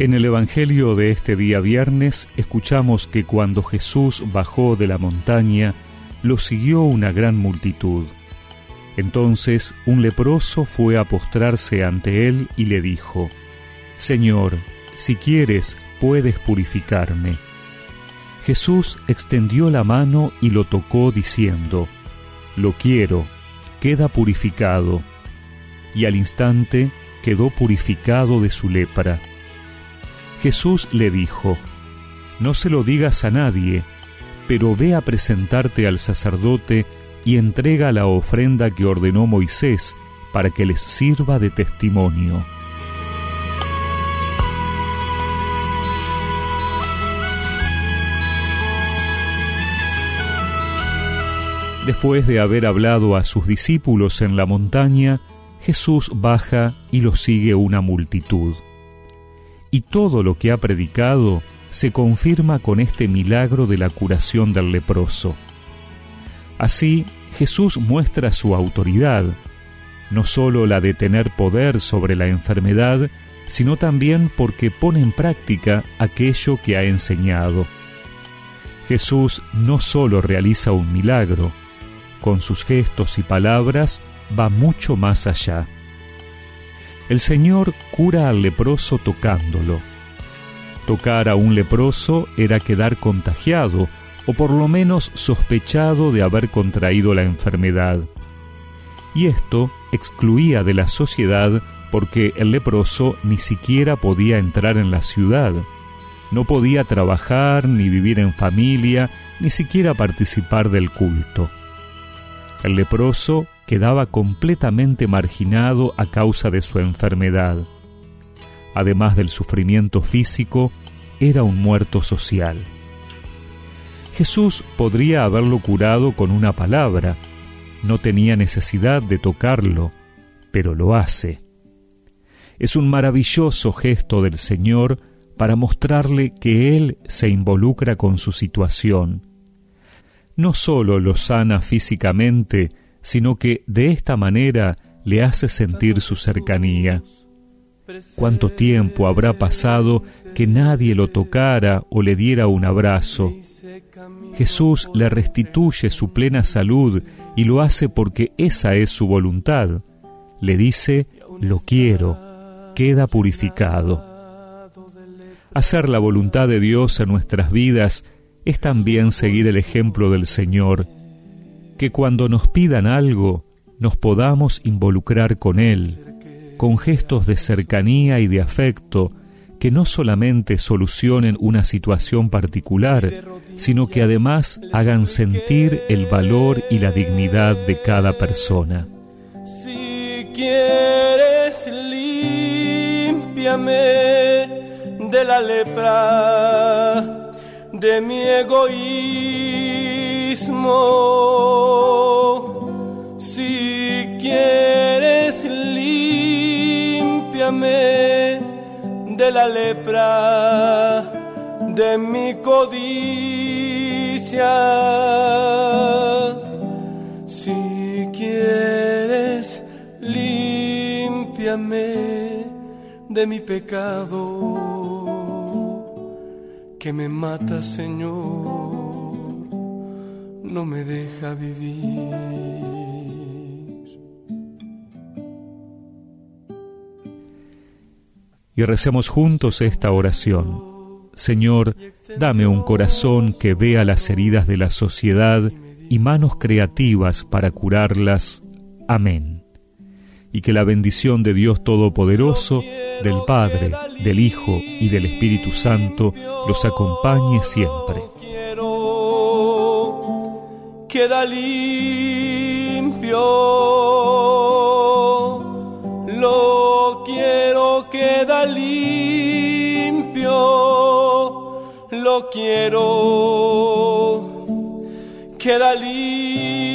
En el Evangelio de este día viernes escuchamos que cuando Jesús bajó de la montaña, lo siguió una gran multitud. Entonces un leproso fue a postrarse ante él y le dijo, Señor, si quieres, puedes purificarme. Jesús extendió la mano y lo tocó diciendo, Lo quiero, queda purificado. Y al instante quedó purificado de su lepra. Jesús le dijo, No se lo digas a nadie, pero ve a presentarte al sacerdote y entrega la ofrenda que ordenó Moisés para que les sirva de testimonio. Después de haber hablado a sus discípulos en la montaña, Jesús baja y lo sigue una multitud y todo lo que ha predicado se confirma con este milagro de la curación del leproso. Así, Jesús muestra su autoridad, no sólo la de tener poder sobre la enfermedad, sino también porque pone en práctica aquello que ha enseñado. Jesús no sólo realiza un milagro, con sus gestos y palabras va mucho más allá. El Señor cura al leproso tocándolo. Tocar a un leproso era quedar contagiado o por lo menos sospechado de haber contraído la enfermedad. Y esto excluía de la sociedad porque el leproso ni siquiera podía entrar en la ciudad, no podía trabajar, ni vivir en familia, ni siquiera participar del culto. El leproso quedaba completamente marginado a causa de su enfermedad. Además del sufrimiento físico, era un muerto social. Jesús podría haberlo curado con una palabra, no tenía necesidad de tocarlo, pero lo hace. Es un maravilloso gesto del Señor para mostrarle que Él se involucra con su situación. No sólo lo sana físicamente, sino que de esta manera le hace sentir su cercanía. ¿Cuánto tiempo habrá pasado que nadie lo tocara o le diera un abrazo? Jesús le restituye su plena salud y lo hace porque esa es su voluntad. Le dice, lo quiero, queda purificado. Hacer la voluntad de Dios en nuestras vidas es también seguir el ejemplo del Señor que cuando nos pidan algo nos podamos involucrar con Él, con gestos de cercanía y de afecto que no solamente solucionen una situación particular, sino que además hagan sentir el valor y la dignidad de cada persona. Si quieres, limpiame de la lepra de mi egoísmo de la lepra de mi codicia. Si quieres, limpiame de mi pecado que me mata, Señor, no me deja vivir. Y recemos juntos esta oración. Señor, dame un corazón que vea las heridas de la sociedad y manos creativas para curarlas. Amén. Y que la bendición de Dios Todopoderoso, del Padre, del Hijo y del Espíritu Santo los acompañe siempre. Queda limpio queda limpio, lo quiero, queda limpio.